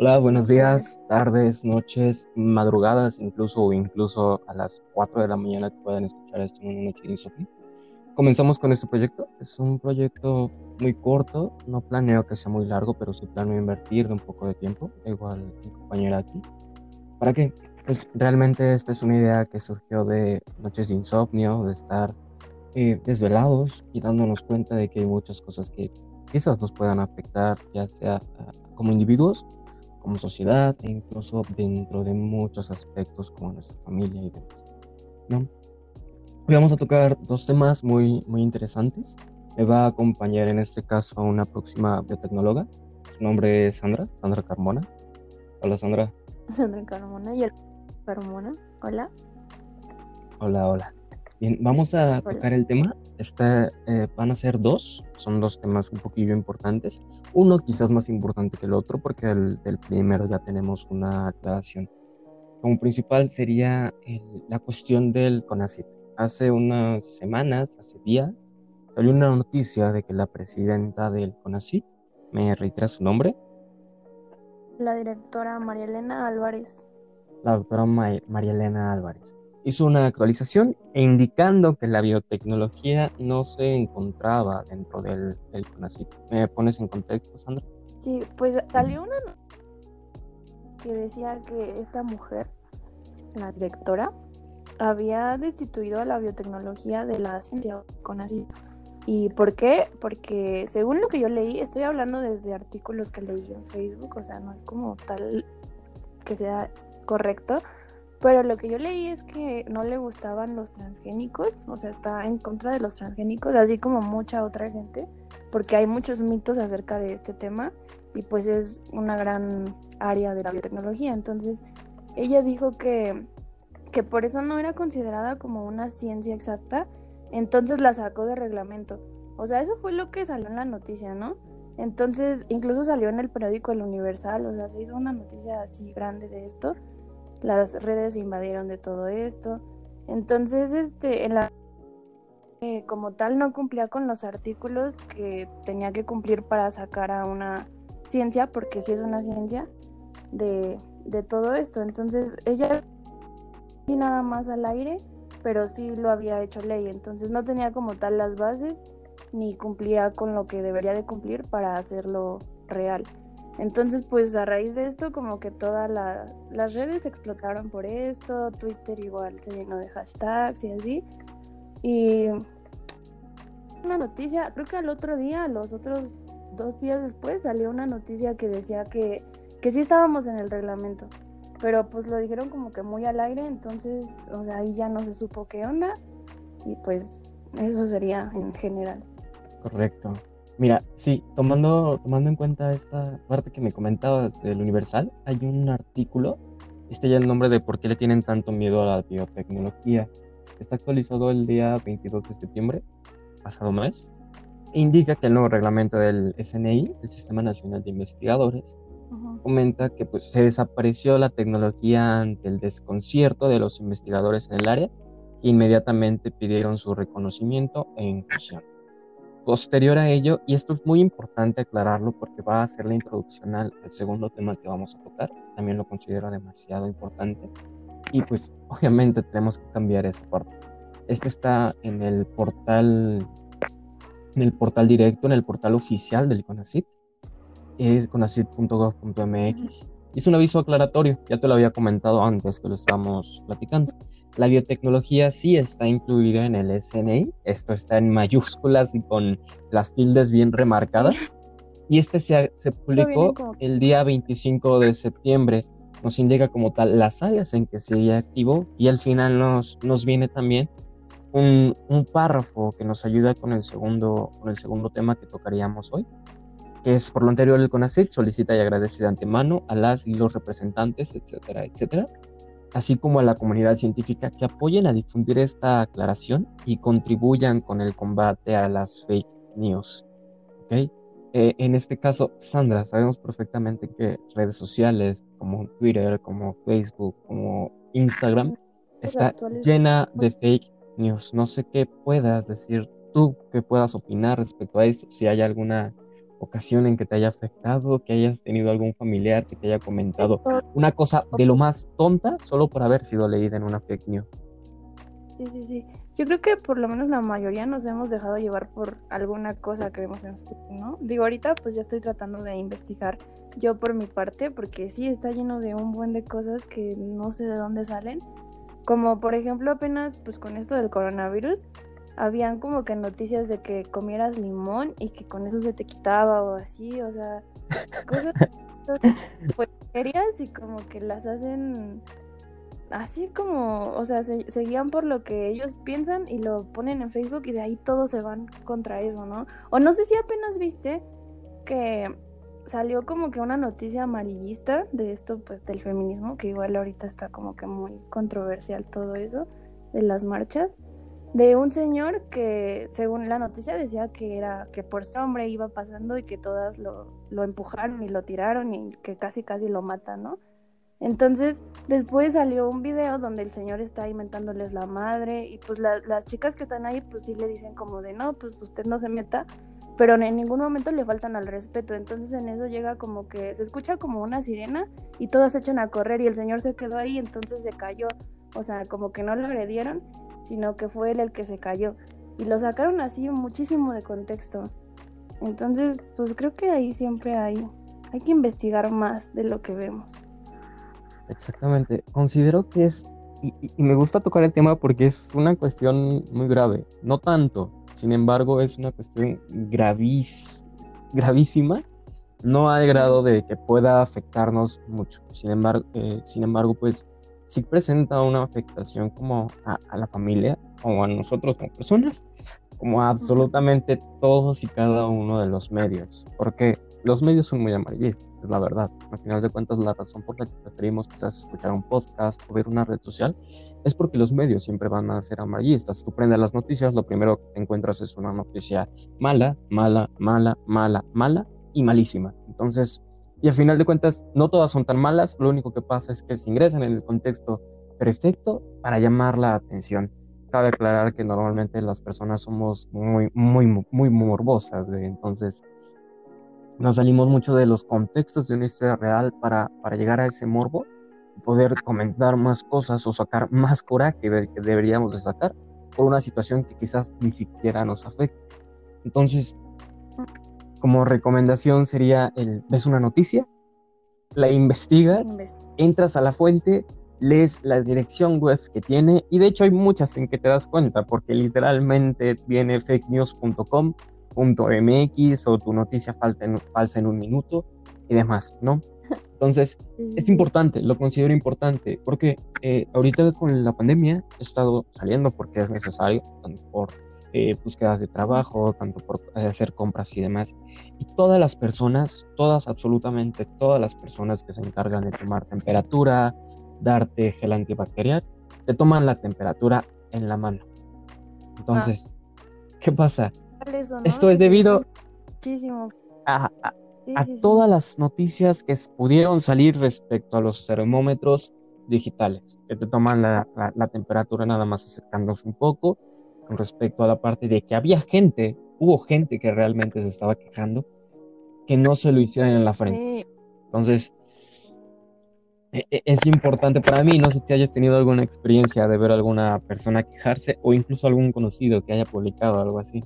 Hola, buenos días, tardes, noches, madrugadas, incluso incluso a las 4 de la mañana que puedan escuchar esto en una noche insomnio. Comenzamos con este proyecto. Es un proyecto muy corto, no planeo que sea muy largo, pero sí planeo invertir un poco de tiempo, igual mi compañera aquí. ¿Para qué? Pues realmente esta es una idea que surgió de noches de insomnio, de estar eh, desvelados y dándonos cuenta de que hay muchas cosas que quizás nos puedan afectar, ya sea ah, como individuos como sociedad e incluso dentro de muchos aspectos como nuestra familia y demás. ¿no? Hoy vamos a tocar dos temas muy, muy interesantes. Me va a acompañar en este caso una próxima biotecnóloga. Su nombre es Sandra, Sandra Carmona. Hola Sandra. Sandra Carmona y el Carmona. Hola. Hola, hola. Bien, vamos a tocar el tema. Este, van a ser dos, son dos temas un poquillo importantes. Uno quizás más importante que el otro porque el, del primero ya tenemos una aclaración. Como principal sería la cuestión del CONACIT. Hace unas semanas, hace días, salió una noticia de que la presidenta del CONACIT, ¿me reitera su nombre? La directora María Elena Álvarez. La doctora María Elena Álvarez hizo una actualización indicando que la biotecnología no se encontraba dentro del, del CONACYT. ¿Me pones en contexto, Sandra? Sí, pues salió una que decía que esta mujer, la directora, había destituido a la biotecnología de la ciencia CONACYT. ¿Y por qué? Porque según lo que yo leí, estoy hablando desde artículos que leí en Facebook, o sea, no es como tal que sea correcto, pero lo que yo leí es que no le gustaban los transgénicos, o sea, está en contra de los transgénicos, así como mucha otra gente, porque hay muchos mitos acerca de este tema y pues es una gran área de la biotecnología. Entonces, ella dijo que, que por eso no era considerada como una ciencia exacta, entonces la sacó de reglamento. O sea, eso fue lo que salió en la noticia, ¿no? Entonces, incluso salió en el periódico El Universal, o sea, se hizo una noticia así grande de esto las redes invadieron de todo esto. Entonces, este, eh, como tal no cumplía con los artículos que tenía que cumplir para sacar a una ciencia, porque sí es una ciencia de, de todo esto. Entonces, ella y nada más al aire, pero sí lo había hecho ley. Entonces, no tenía como tal las bases ni cumplía con lo que debería de cumplir para hacerlo real. Entonces, pues a raíz de esto, como que todas las, las redes explotaron por esto, Twitter igual se llenó de hashtags y así. Y una noticia, creo que al otro día, los otros dos días después, salió una noticia que decía que, que sí estábamos en el reglamento. Pero pues lo dijeron como que muy al aire, entonces, o sea, ahí ya no se supo qué onda. Y pues eso sería en general. Correcto. Mira, sí, tomando, tomando en cuenta esta parte que me comentabas del Universal, hay un artículo, este ya el nombre de por qué le tienen tanto miedo a la biotecnología. Está actualizado el día 22 de septiembre, pasado mes, e indica que el nuevo reglamento del SNI, el Sistema Nacional de Investigadores, comenta que pues, se desapareció la tecnología ante el desconcierto de los investigadores en el área, que inmediatamente pidieron su reconocimiento e inclusión. Posterior a ello, y esto es muy importante aclararlo porque va a ser la introducción al, segundo tema que vamos a tocar, también lo considero demasiado importante, y pues obviamente tenemos que cambiar esa parte. Este está en el portal, en el portal directo, en el portal oficial del CONACIT, es conacit.gov.mx. Es un aviso aclaratorio, ya te lo había comentado antes que lo estábamos platicando. La biotecnología sí está incluida en el SNI, esto está en mayúsculas y con las tildes bien remarcadas. Y este se, se publicó el día 25 de septiembre. Nos indica como tal las áreas en que se activó y al final nos, nos viene también un, un, párrafo que nos ayuda con el, segundo, con el segundo tema que tocaríamos hoy, que es por lo anterior el CONACYT solicita y agradece de antemano a las y los representantes, etcétera, etcétera, así como a la comunidad científica que apoyen a difundir esta aclaración y contribuyan con el combate a las fake news. ¿okay? Eh, en este caso, Sandra, sabemos perfectamente que redes sociales como Twitter, como Facebook, como Instagram, está llena de fake news. No sé qué puedas decir tú, qué puedas opinar respecto a eso, si hay alguna ocasión en que te haya afectado, que hayas tenido algún familiar que te haya comentado una cosa de lo más tonta solo por haber sido leída en una fake news. Sí, sí, sí. Yo creo que por lo menos la mayoría nos hemos dejado llevar por alguna cosa que vemos en Facebook, ¿no? Digo, ahorita pues ya estoy tratando de investigar yo por mi parte, porque sí está lleno de un buen de cosas que no sé de dónde salen. Como por ejemplo apenas pues con esto del coronavirus, habían como que noticias de que comieras limón y que con eso se te quitaba o así, o sea, cosas pues y como que las hacen así como, o sea, se, guían por lo que ellos piensan y lo ponen en Facebook y de ahí todos se van contra eso, ¿no? O no sé si apenas viste que salió como que una noticia amarillista de esto, pues del feminismo, que igual ahorita está como que muy controversial todo eso, de las marchas, de un señor que según la noticia decía que era que por este hombre iba pasando y que todas lo, empujaron y lo tiraron y que casi casi lo matan, ¿no? Entonces, después salió un video donde el señor está inventándoles la madre y pues las chicas que están ahí pues sí le dicen como de no, pues usted no se meta, pero en ningún momento le faltan al respeto. Entonces en eso llega como que se escucha como una sirena y todas se echan a correr y el señor se quedó ahí, entonces se cayó. O sea, como que no lo agredieron, sino que fue él el que se cayó. Y lo sacaron así muchísimo de contexto. Entonces, pues creo que ahí siempre hay, hay que investigar más de lo que vemos. Exactamente. Considero que es, y, me gusta tocar el tema porque es una cuestión muy grave. No tanto, sin embargo, es una cuestión gravis, gravísima. No al grado de que pueda afectarnos mucho. Sin embargo, eh, sin embargo pues sí presenta una afectación como a, a la familia o a nosotros como personas, como a absolutamente todos y cada uno de los medios. Porque los medios son muy amarillistas, es la verdad. Al final de cuentas, la razón por la que preferimos quizás escuchar un podcast o ver una red social es porque los medios siempre van a ser amarillistas. Tú prendes las noticias, lo primero que encuentras es una noticia mala, mala, mala, mala, mala y malísima. Entonces, y al final de cuentas, no todas son tan malas, lo único que pasa es que se ingresan en el contexto perfecto para llamar la atención. Cabe aclarar que normalmente las personas somos muy, muy, muy morbosas, entonces nos salimos mucho de los contextos de una historia real para, para llegar a ese morbo y poder comentar más cosas o sacar más coraje del que deberíamos de sacar por una situación que quizás ni siquiera nos afecta. Entonces, como recomendación sería el ves una noticia, la investigas, entras a la fuente, lees la dirección web que tiene y de hecho hay muchas en que te das cuenta porque literalmente viene fakenews.com .mx o tu noticia falta en, falsa en un minuto y demás, ¿no? Entonces, es importante, lo considero importante, porque eh, ahorita con la pandemia he estado saliendo porque es necesario, por eh, búsquedas de trabajo, tanto por eh, hacer compras y demás. Y todas las personas, todas, absolutamente todas las personas que se encargan de tomar temperatura, darte gel antibacterial, te toman la temperatura en la mano. Entonces, ¿qué pasa? Esto es debido a, todas las noticias que pudieron salir respecto a los termómetros digitales, que te toman la, temperatura nada más acercándose un poco, con respecto a la parte de que había gente, hubo gente que realmente se estaba quejando, que no se lo hicieran en la frente. Entonces, e, e, es importante para mí, no sé si hayas tenido alguna experiencia de ver a alguna persona quejarse o incluso algún conocido que haya publicado algo así.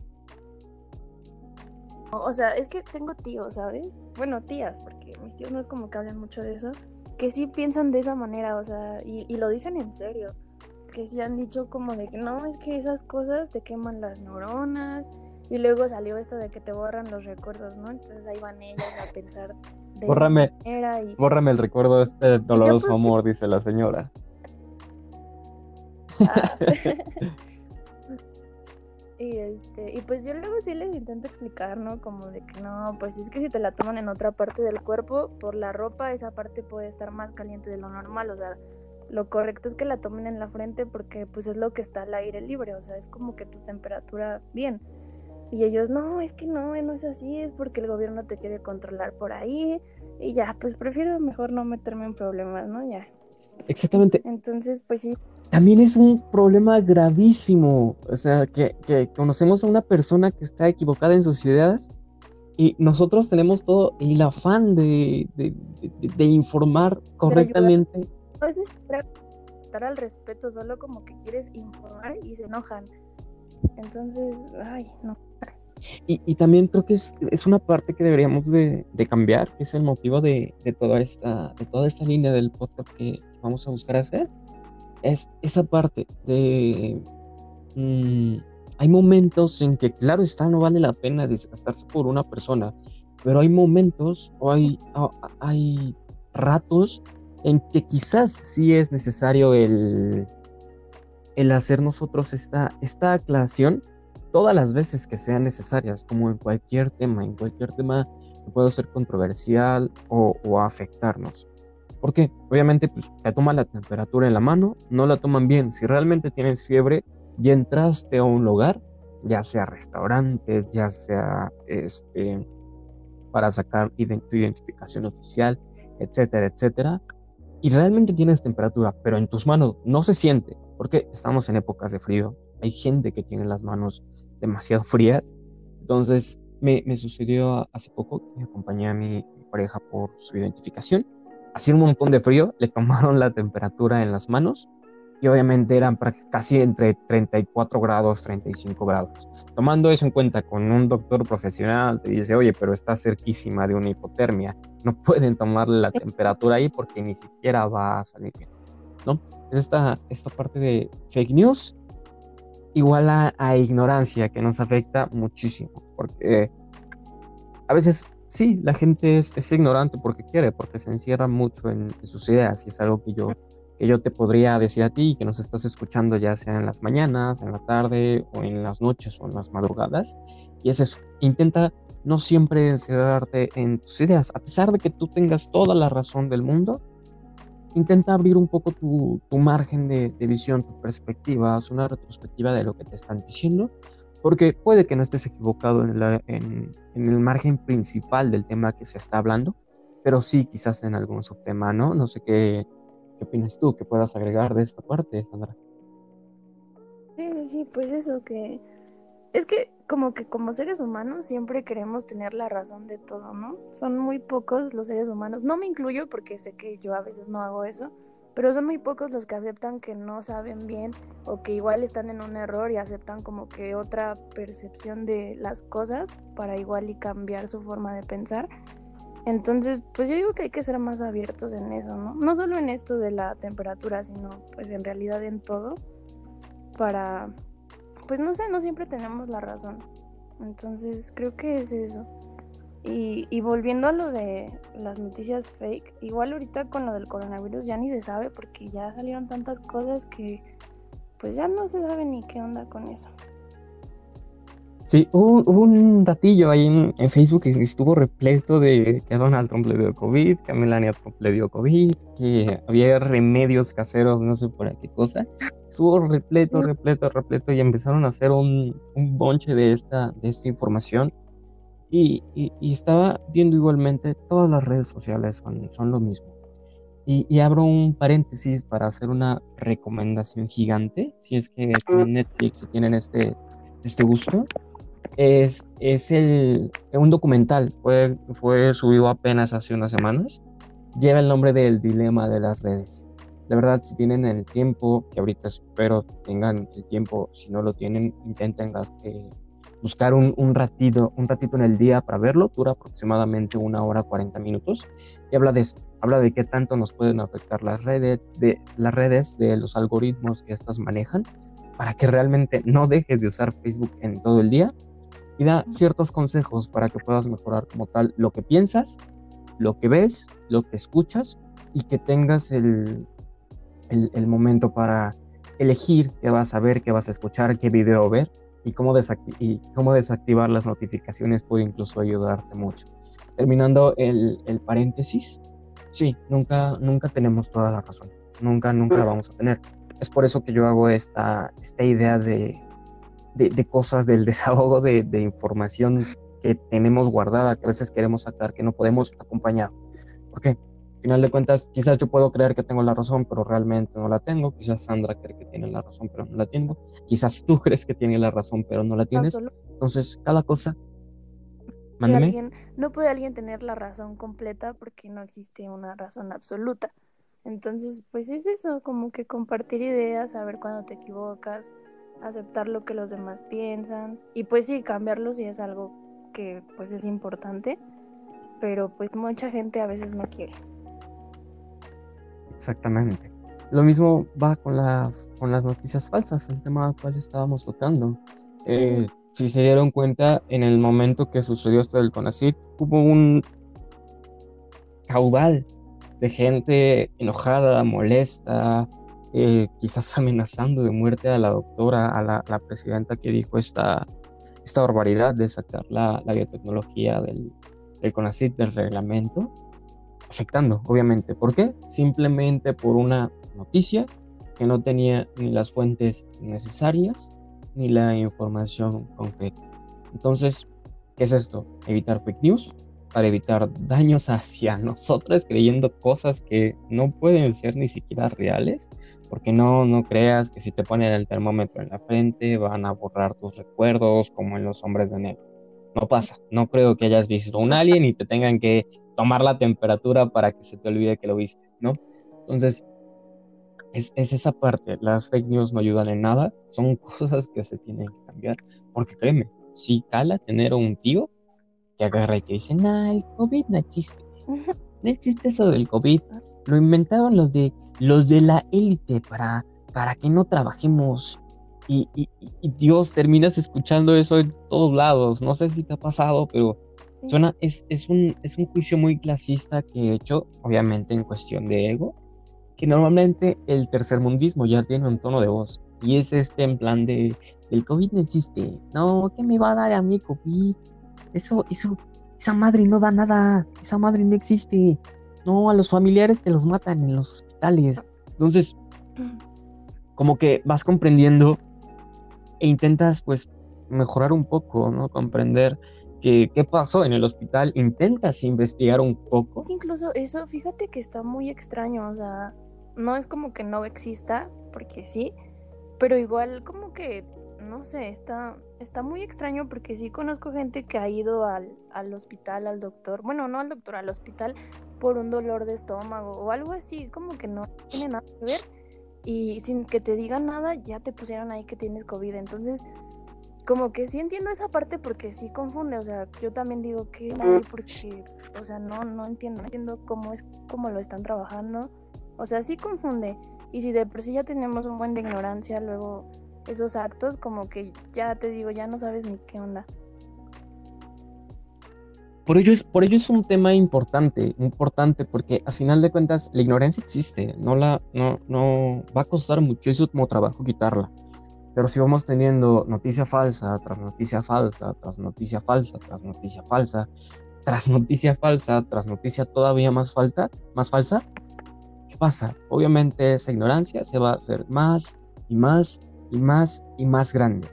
O sea, es que tengo tíos, ¿sabes? Bueno, tías, porque mis tíos no es como que hablan mucho de eso, que sí piensan de esa manera, o sea, y, lo dicen en serio, que sí han dicho como de que no, es que esas cosas te queman las neuronas, y luego salió esto de que te borran los recuerdos, ¿no? Entonces ahí van ellas a pensar de bórrame, esa manera y... Bórrame el recuerdo de este doloroso pues, amor, dice la señora. Ah. Y este, y pues yo luego sí les intento explicar, ¿no? Como de que no, pues es que si te la toman en otra parte del cuerpo, por la ropa, esa parte puede estar más caliente de lo normal, o sea, lo correcto es que la tomen en la frente porque pues es lo que está al aire libre, o sea, es como que tu temperatura bien. Y ellos, no, es que no, no es así, es porque el gobierno te quiere controlar por ahí. Y ya, pues prefiero mejor no meterme en problemas, ¿no? Ya. Exactamente. Entonces, pues sí, también es un problema gravísimo. O sea, que, conocemos a una persona que está equivocada en sus ideas Y nosotros tenemos todo el afán de, informar correctamente. No es necesario dar al respeto, solo como que quieres informar y se enojan. Entonces, ay, no. Y, también creo que es, una parte que deberíamos de, cambiar, que es el motivo de, toda esta, de toda esta línea del podcast que, vamos a buscar hacer. Es esa parte de... Mm, hay momentos en que, claro está, no vale la pena desgastarse por una persona, pero hay momentos o hay, hay ratos en que quizás sí es necesario el, el hacer nosotros esta, esta aclaración todas las veces que sean necesarias, como en cualquier tema, en cualquier tema que pueda ser controversial o, o afectarnos. Porque obviamente pues, te toma la temperatura en la mano, no la toman bien. Si realmente tienes fiebre y entraste a un lugar, ya sea restaurante, ya sea este, para sacar tu identificación oficial, etcétera, etcétera, y realmente tienes temperatura, pero en tus manos no se siente, porque estamos en épocas de frío, hay gente que tiene las manos demasiado frías, entonces me, me sucedió hace poco que acompañé a mi pareja por su identificación, hacía un montón de frío, le tomaron la temperatura en las manos y obviamente eran casi entre 34 grados, 35 grados. Tomando eso en cuenta con un doctor profesional, te dice, oye, pero está cerquísima de una hipotermia, no pueden tomarle la temperatura ahí porque ni siquiera va a salir bien, ¿no? Es esta, esta parte de fake news igual a, ignorancia que nos afecta muchísimo, porque a veces sí, la gente es, ignorante porque quiere, porque se encierra mucho en, en sus ideas y es algo que yo que yo te podría decir a ti que nos estás escuchando ya sea en las mañanas, en la tarde o en las noches o en las madrugadas. Y es eso, intenta no siempre encerrarte en tus ideas, a pesar de que tú tengas toda la razón del mundo, intenta abrir un poco tu, margen de, visión, tu perspectiva, haz una retrospectiva de lo que te están diciendo, porque puede que no estés equivocado en, en, en el margen principal del tema que se está hablando, pero sí quizás en algún subtema, ¿no? No sé qué, ¿Qué opinas tú que puedas agregar de esta parte, Sandra? Sí, sí, pues eso que es que como que como seres humanos siempre queremos tener la razón de todo, ¿no? Son muy pocos los seres humanos, no me incluyo porque sé que yo a veces no hago eso, pero son muy pocos los que aceptan que no saben bien o que igual están en un error y aceptan como que otra percepción de las cosas para igual y cambiar su forma de pensar. Entonces, pues yo digo que hay que ser más abiertos en eso, ¿no? No solo en esto de la temperatura, sino pues en realidad en todo, para, pues no sé, no siempre tenemos la razón. Entonces, creo que es eso. Y, y volviendo a lo de las noticias fake, igual ahorita con lo del coronavirus ya ni se sabe porque ya salieron tantas cosas que pues ya no se sabe ni qué onda con eso. Sí, hubo, un datillo ahí en, Facebook que estuvo repleto de que a Donald Trump le dio COVID, que a Melania Trump le dio COVID, que había remedios caseros, no sé por qué cosa. Estuvo repleto, repleto, repleto y empezaron a hacer un, un bonche de esta, de esta información. Y, y, estaba viendo igualmente, todas las redes sociales son, son lo mismo. Y, y, abro un paréntesis para hacer una recomendación gigante, si es que en Netflix tienen este, este gusto es, es el, un documental, fue, fue subido apenas hace unas semanas, lleva el nombre del dilema de las redes. De verdad, si tienen el tiempo, que ahorita espero tengan el tiempo, si no lo tienen, intenten eh, buscar un, un, ratito, un ratito en el día para verlo, dura aproximadamente una hora 40 minutos, y habla de esto, habla de qué tanto nos pueden afectar las redes, de las redes, de los algoritmos que estas manejan, para que realmente no dejes de usar Facebook en todo el día y da ciertos consejos para que puedas mejorar como tal lo que piensas, lo que ves, lo que escuchas y que tengas el, el, momento para elegir qué vas a ver, qué vas a escuchar, qué video ver y cómo, y cómo desactivar las notificaciones puede incluso ayudarte mucho. Terminando el, el, paréntesis, sí, nunca, nunca tenemos toda la razón, nunca, nunca la vamos a tener. Es por eso que yo hago esta, esta idea de de, cosas, del desahogo de, información que tenemos guardada, que a veces queremos sacar, que no podemos acompañar. Porque, al final de cuentas, quizás yo puedo creer que tengo la razón, pero realmente no la tengo. Quizás Sandra cree que tiene la razón, pero no la tengo. Quizás tú crees que tiene la razón, pero no la tienes. Entonces, cada cosa... alguien, no puede alguien tener la razón completa porque no existe una razón absoluta. Entonces, pues es eso, como que compartir ideas, saber cuándo te equivocas, aceptar lo que los demás piensan y pues sí, cambiarlo si es algo que pues es importante, pero pues mucha gente a veces no quiere. Exactamente. Lo mismo va con las, con las noticias falsas, el tema al cual estábamos tocando. Eh, si se dieron cuenta, en el momento que sucedió esto del CONACYT, hubo un caudal de gente enojada, molesta, eh, quizás amenazando de muerte a la doctora, a la, presidenta que dijo esta, esta barbaridad de sacar la, biotecnología del, del CONACYT del reglamento, afectando, obviamente. ¿Por qué? Simplemente por una noticia que no tenía ni las fuentes necesarias ni la información concreta. Entonces, ¿qué es esto? Evitar fake news para evitar daños hacia nosotros creyendo cosas que no pueden ser ni siquiera reales, porque no, no creas que si te ponen el termómetro en la frente van a borrar tus recuerdos como en los hombres de negro. No pasa, no creo que hayas visto un alien y te tengan que tomar la temperatura para que se te olvide que lo viste, ¿no? Entonces, es, esa parte. Las fake news no ayudan en nada. Son cosas que se tienen que cambiar. Porque créeme, si cala tener un tío que agarra y que dice, nah, el COVID no existe. No existe eso del COVID. Lo inventaron los de los de la élite para, para que no trabajemos. Y, y, Dios, terminas escuchando eso en todos lados. No sé si te ha pasado, pero suena, es, es, un, es un juicio muy clasista que he hecho, obviamente en cuestión de ego que normalmente el tercermundismo ya tiene un tono de voz. Y es este en plan de, el COVID no existe. No, ¿qué me va a dar a mí COVID? Eso, eso, esa madre no da nada. Esa madre no existe. No, a los familiares te los matan en los hospitales. Entonces, como que vas comprendiendo e intentas pues mejorar un poco, ¿no? Comprender que, qué pasó en el hospital, intentas investigar un poco. Incluso eso, fíjate que está muy extraño, o sea, no es como que no exista, porque sí, pero igual como que, no sé, está, está muy extraño porque sí conozco gente que ha ido al, al hospital, al doctor, bueno, no al doctor, al hospital por un dolor de estómago o algo así, como que no tiene nada que ver y sin que te digan nada ya te pusieron ahí que tienes COVID, entonces como que sí entiendo esa parte porque sí confunde, o sea, yo también digo que porque, o sea, no, no entiendo, no entiendo cómo es, cómo lo están trabajando. O sea, sí confunde. Y si de por sí ya tenemos un buen de ignorancia, luego esos actos, como que ya te digo, ya no sabes ni qué onda. Por ello, es, por ello es un tema importante, importante, porque a final de cuentas la ignorancia existe, no la, no, no va a costar muchísimo trabajo quitarla. Pero si vamos teniendo noticia falsa tras noticia falsa, tras noticia falsa, tras noticia falsa, tras noticia falsa, tras noticia todavía más falta, más falsa, pasa? Obviamente esa ignorancia se va a hacer más y más y más y más grande.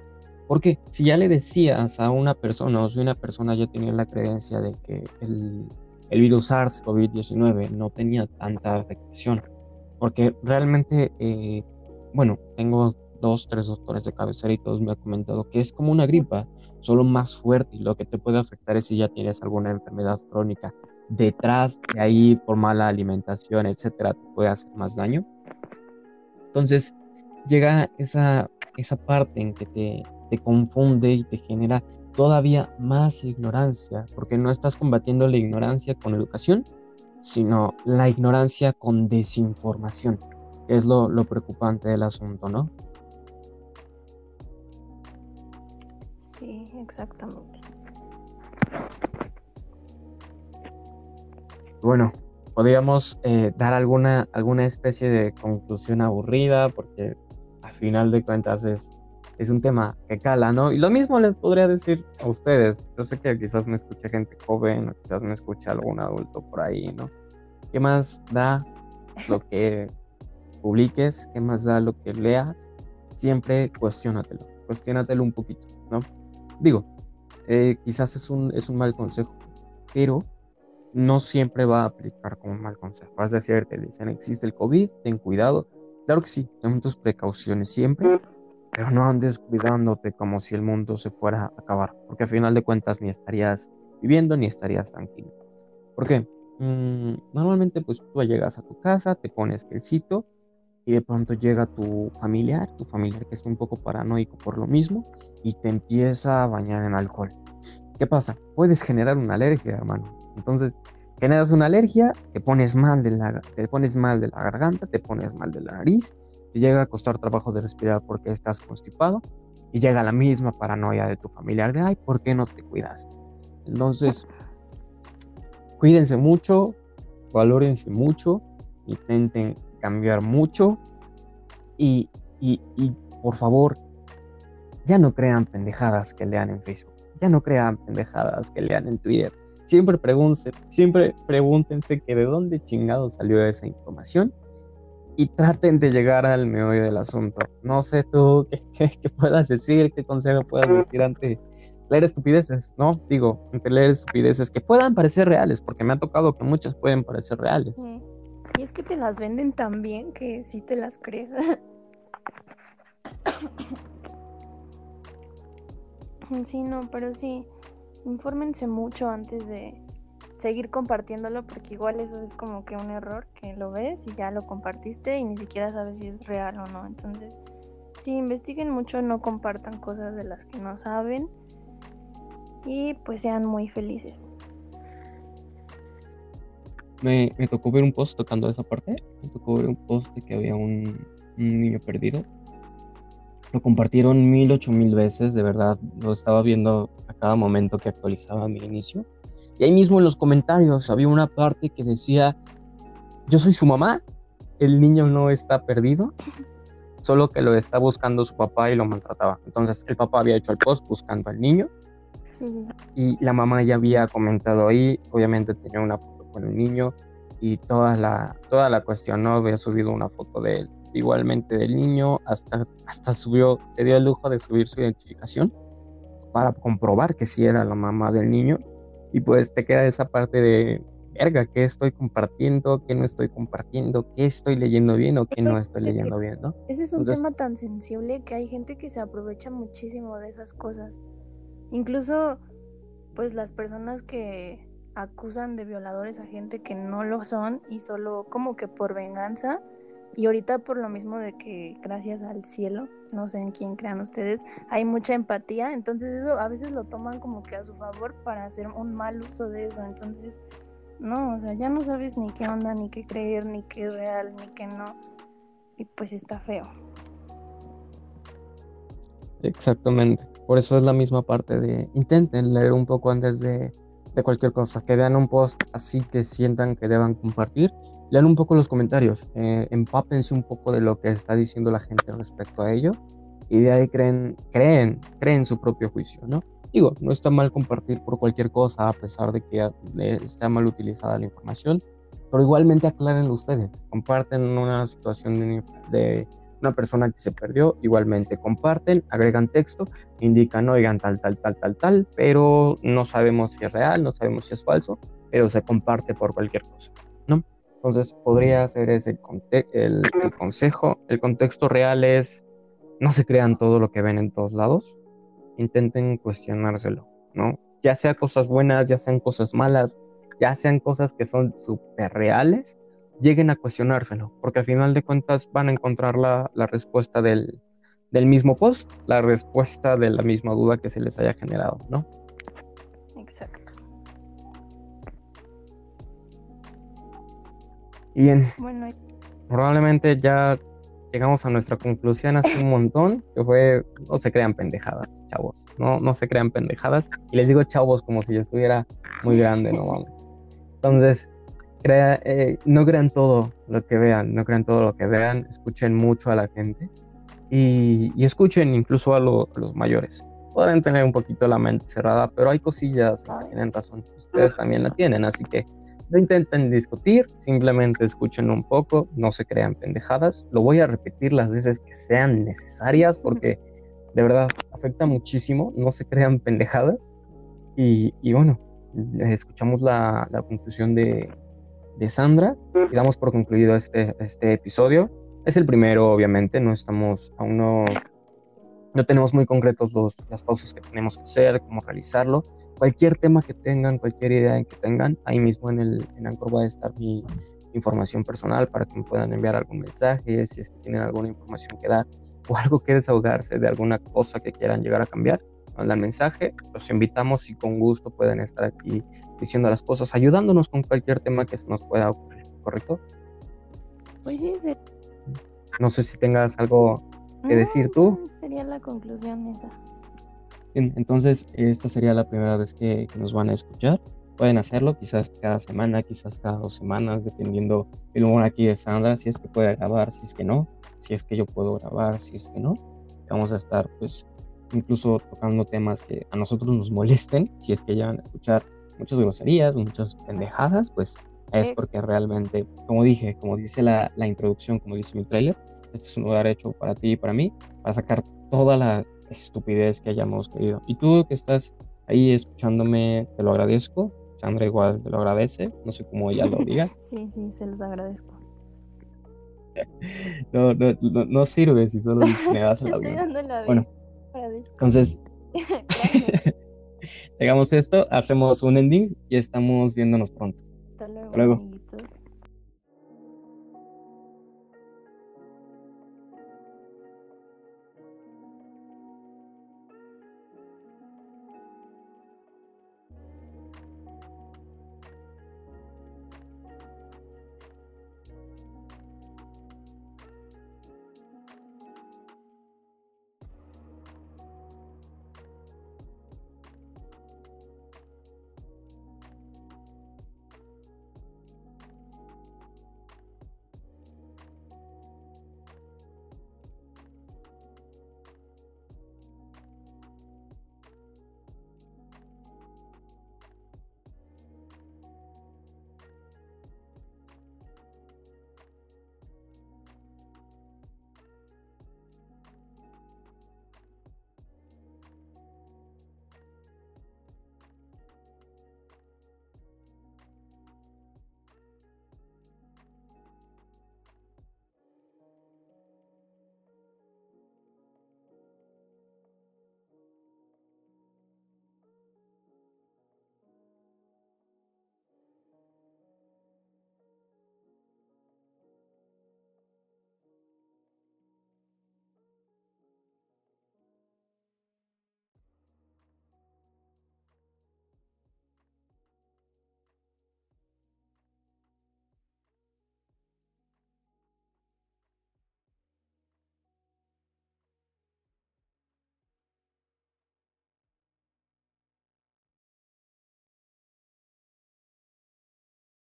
Porque si ya le decías a una persona o si una persona ya tenía la creencia de que el, el virus SARS-CoV-19 no tenía tanta afectación, porque realmente, eh, bueno, tengo dos, tres doctores de cabecera y todos me han comentado que es como una gripa, solo más fuerte y lo que te puede afectar es si ya tienes alguna enfermedad crónica detrás de ahí por mala alimentación, etcétera, te puede hacer más daño. Entonces llega esa, esa parte en que te, te confunde y te genera todavía más ignorancia, porque no estás combatiendo la ignorancia con educación, sino la ignorancia con desinformación, que es lo, lo preocupante del asunto, ¿no? Sí, exactamente. Bueno, podríamos eh, dar alguna, alguna especie de conclusión aburrida, porque a final de cuentas es, es un tema que cala, ¿no? Y lo mismo les podría decir a ustedes. Yo sé que quizás me escuche gente joven, o quizás me escuche algún adulto por ahí, ¿no? ¿Qué más da lo que publiques? ¿Qué más da lo que leas? Siempre cuestionatelo, cuestionatelo un poquito, ¿no? Digo, eh, quizás es un, es un mal consejo, pero no siempre va a aplicar como un mal consejo. Es decir, te dicen, existe el COVID, ten cuidado. Claro que sí, ten tus precauciones siempre, pero no andes cuidándote como si el mundo se fuera a acabar, porque al final de cuentas ni estarías viviendo ni estarías tranquilo. ¿Por qué? Mm, normalmente pues tú llegas a tu casa, te pones el sitio y de pronto llega tu familiar, tu familiar que es un poco paranoico por lo mismo y te empieza a bañar en alcohol. ¿Qué pasa? Puedes generar una alergia, hermano. Entonces, generas una alergia, te pones mal de la, te pones mal de la garganta, te pones mal de la nariz, te llega a costar trabajo de respirar porque estás constipado y llega la misma paranoia de tu familiar de, ay, ¿por qué no te cuidaste? Entonces, cuídense mucho, valórense mucho, intenten cambiar mucho y, y, y por favor, ya no crean pendejadas que lean en Facebook, ya no crean pendejadas que lean en Twitter. Siempre, pregúntense, siempre pregúntense que de dónde chingado salió esa información y traten de llegar al meollo del asunto. No sé tú qué, qué, puedas decir, qué consejo puedas decir ante leer estupideces, ¿no? Digo, ante leer estupideces que puedan parecer reales, porque me ha tocado que muchas pueden parecer reales. Y es que te las venden tan bien que sí te las crees. sí, no, pero sí, infórmense mucho antes de seguir compartiéndolo, porque igual eso es como que un error, que lo ves y ya lo compartiste y ni siquiera sabes si es real o no. Entonces, sí, investiguen mucho, no compartan cosas de las que no saben y pues sean muy felices. Me, me, tocó ver un post tocando esa parte. Me tocó ver un post de que había un, un niño perdido. Lo compartieron mil, ocho mil veces, de verdad. Lo estaba viendo a cada momento que actualizaba mi inicio. Y ahí mismo en los comentarios había una parte que decía, yo soy su mamá, el niño no está perdido, solo que lo está buscando su papá y lo maltrataba. Entonces el papá había hecho el post buscando al niño. Sí. Y la mamá ya había comentado ahí, obviamente tenía una foto con el niño y toda la, toda la cuestión, ¿no? Había subido una foto de él, igualmente del niño, hasta, hasta subió, se dio el lujo de subir su identificación para comprobar que sí era la mamá del niño. Y pues te queda esa parte de, verga, ¿qué estoy compartiendo? ¿Qué no estoy compartiendo? ¿Qué estoy leyendo bien o qué no estoy leyendo bien? ¿no? Ese es un Entonces, tema tan sensible que hay gente que se aprovecha muchísimo de esas cosas. Incluso, pues las personas que acusan de violadores a gente que no lo son y solo como que por venganza. Y ahorita por lo mismo de que gracias al cielo, no sé en quién crean ustedes, hay mucha empatía, entonces eso a veces lo toman como que a su favor para hacer un mal uso de eso, entonces no, o sea, ya no sabes ni qué onda, ni qué creer, ni qué es real, ni qué no, y pues está feo. Exactamente, por eso es la misma parte de intenten leer un poco antes de de cualquier cosa, que vean un post así que sientan que deban compartir, lean un poco los comentarios, eh, empápense un poco de lo que está diciendo la gente respecto a ello y de ahí creen, creen, creen su propio juicio, ¿no? Digo, no está mal compartir por cualquier cosa a pesar de que está mal utilizada la información, pero igualmente aclárenlo ustedes, comparten una situación de, una persona que se perdió, igualmente comparten, agregan texto, indican, oigan, tal, tal, tal, tal, tal, pero no sabemos si es real, no sabemos si es falso, pero se comparte por cualquier cosa. Entonces podría ser ese el, el consejo. El contexto real es, no se crean todo lo que ven en todos lados, intenten cuestionárselo, ¿no? Ya sea cosas buenas, ya sean cosas malas, ya sean cosas que son súper reales, lleguen a cuestionárselo, porque al final de cuentas van a encontrar la, la respuesta del, del, mismo post, la respuesta de la misma duda que se les haya generado, ¿no? Exacto. Bien, bueno, probablemente ya llegamos a nuestra conclusión hace un montón, que fue, no se crean pendejadas, chavos, no, no se crean pendejadas. Y les digo chavos como si yo estuviera muy grande, ¿no? Entonces, crea, eh, no crean todo lo que vean, no crean todo lo que vean, escuchen mucho a la gente y, y escuchen incluso a, lo, a, los mayores. Podrán tener un poquito la mente cerrada, pero hay cosillas que tienen razón, ustedes también la tienen, así que no intenten discutir, simplemente escuchen un poco, no se crean pendejadas. Lo voy a repetir las veces que sean necesarias porque de verdad afecta muchísimo, no se crean pendejadas. Y, y bueno, escuchamos la, la conclusión de, de Sandra y damos por concluido este, este episodio. Es el primero, obviamente, no estamos, aún no, no tenemos muy concretos los, las pausas que tenemos que hacer, cómo realizarlo. Cualquier tema que tengan, cualquier idea que tengan, ahí mismo en el en Anchor va a estar mi información personal para que me puedan enviar algún mensaje, si es que tienen alguna información que dar o algo que desahogarse de alguna cosa que quieran llegar a cambiar, mandan mensaje, los invitamos y con gusto pueden estar aquí diciendo las cosas, ayudándonos con cualquier tema que se nos pueda ocurrir, ¿correcto? Pues sí, sí. No sé si tengas algo que decir tú. Sería la conclusión esa. Entonces, esta sería la primera vez que, nos van a escuchar. Pueden hacerlo quizás cada semana, quizás cada dos semanas, dependiendo el humor aquí de Sandra, si es que puede grabar, si es que no, si es que yo puedo grabar, si es que no. Vamos a estar, pues, incluso tocando temas que a nosotros nos molesten, si es que llegan a escuchar muchas groserías, muchas pendejadas, pues es porque realmente, como dije, como dice la, la introducción, como dice mi trailer, este es un lugar hecho para ti y para mí, para sacar toda la estupidez que hayamos querido. Y tú que estás ahí escuchándome, te lo agradezco. Sandra igual te lo agradece, no sé cómo ella lo diga. sí, sí, se los agradezco. No, no, no, sirve si solo me das la Estoy dando la Bueno, entonces, hagamos esto, hacemos un ending y estamos viéndonos pronto. Hasta luego.